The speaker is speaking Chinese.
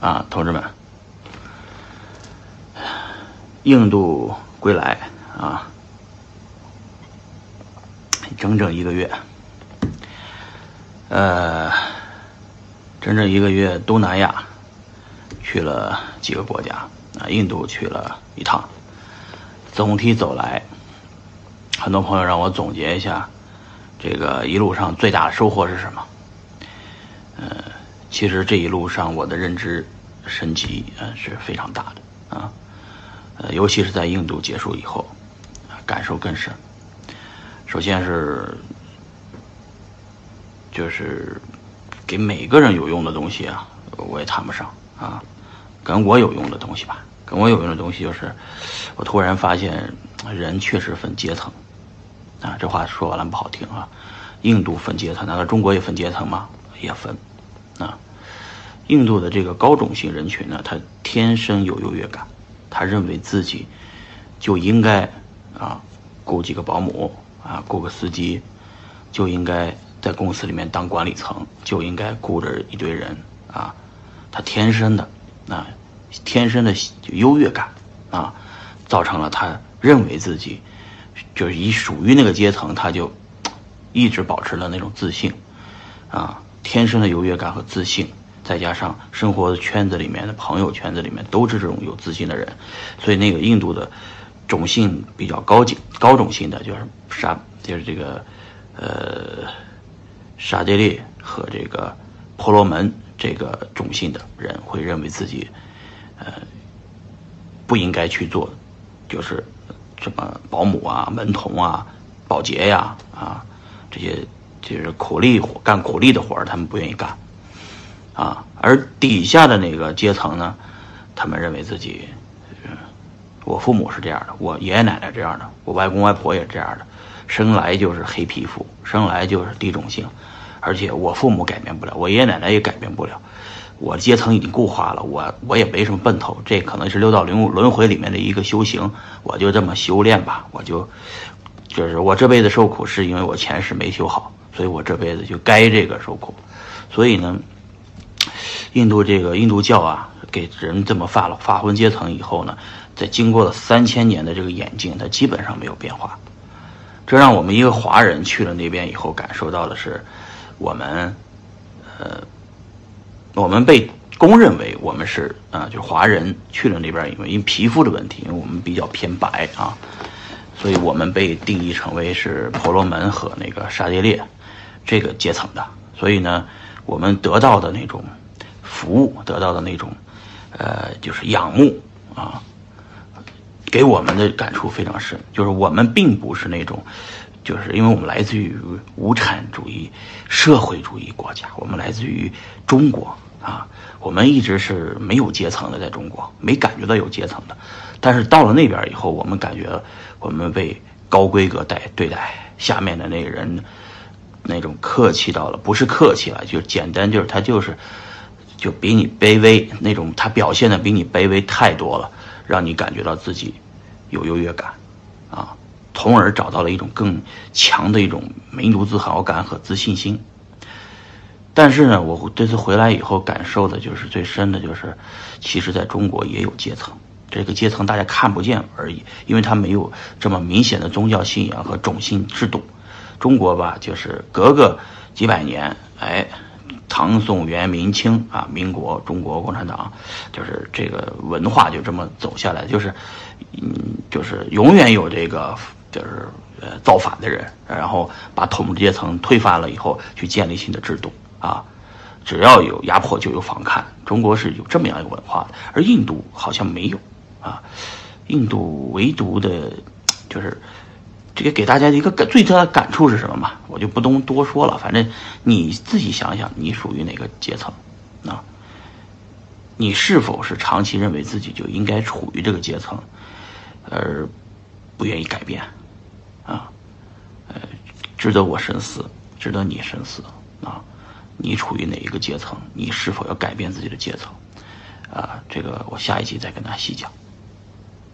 啊，同志们，印度归来啊，整整一个月，呃，整整一个月，东南亚去了几个国家啊，印度去了一趟，总体走来，很多朋友让我总结一下，这个一路上最大的收获是什么？其实这一路上我的认知升级呃是非常大的啊，呃，尤其是在印度结束以后，感受更深。首先是就是给每个人有用的东西啊，我也谈不上啊，跟我有用的东西吧，跟我有用的东西就是我突然发现人确实分阶层啊，这话说完了不好听啊，印度分阶层，难道中国也分阶层吗？也分。啊，印度的这个高种姓人群呢，他天生有优越感，他认为自己就应该啊雇几个保姆啊，雇个司机，就应该在公司里面当管理层，就应该雇着一堆人啊，他天生的啊，天生的优越感啊，造成了他认为自己就是以属于那个阶层，他就一直保持了那种自信啊。天生的优越感和自信，再加上生活的圈子里面的朋友圈子里面都是这种有自信的人，所以那个印度的种姓比较高级、高种姓的，就是沙，就是这个呃沙爹利和这个婆罗门这个种姓的人会认为自己呃不应该去做，就是什么保姆啊、门童啊、保洁呀啊这些。就是苦力活，干苦力的活儿，他们不愿意干，啊，而底下的那个阶层呢，他们认为自己，嗯我父母是这样的，我爷爷奶奶这样的，我外公外婆也这样的，生来就是黑皮肤，生来就是地种性，而且我父母改变不了，我爷爷奶奶也改变不了，我阶层已经固化了，我我也没什么奔头，这可能是六道轮轮回里面的一个修行，我就这么修炼吧，我就，就是我这辈子受苦是因为我前世没修好。所以我这辈子就该这个受苦，所以呢，印度这个印度教啊，给人这么发了发昏阶层以后呢，在经过了三千年的这个演进，它基本上没有变化。这让我们一个华人去了那边以后，感受到的是，我们，呃，我们被公认为我们是啊，就华人去了那边，因为因为皮肤的问题，因为我们比较偏白啊，所以我们被定义成为是婆罗门和那个沙爹列。这个阶层的，所以呢，我们得到的那种服务，得到的那种，呃，就是仰慕啊，给我们的感触非常深。就是我们并不是那种，就是因为我们来自于无产主义社会主义国家，我们来自于中国啊，我们一直是没有阶层的，在中国没感觉到有阶层的，但是到了那边以后，我们感觉我们被高规格待对待，下面的那个人。那种客气到了，不是客气了，就是简单，就是他就是，就比你卑微那种，他表现的比你卑微太多了，让你感觉到自己有优越感，啊，从而找到了一种更强的一种民族自豪感和自信心。但是呢，我这次回来以后感受的就是最深的就是，其实在中国也有阶层，这个阶层大家看不见而已，因为他没有这么明显的宗教信仰和种姓制度。中国吧，就是隔个几百年，哎，唐宋元明清啊，民国中国共产党，就是这个文化就这么走下来，就是，嗯，就是永远有这个就是呃造反的人，然后把统治阶层推翻了以后，去建立新的制度啊，只要有压迫就有反抗，中国是有这么样一个文化的，而印度好像没有啊，印度唯独的，就是。这个给大家的一个感最大的感触是什么嘛？我就不多多说了，反正你自己想想，你属于哪个阶层？啊，你是否是长期认为自己就应该处于这个阶层，而不愿意改变？啊，呃，值得我深思，值得你深思啊！你处于哪一个阶层？你是否要改变自己的阶层？啊，这个我下一集再跟大家细讲。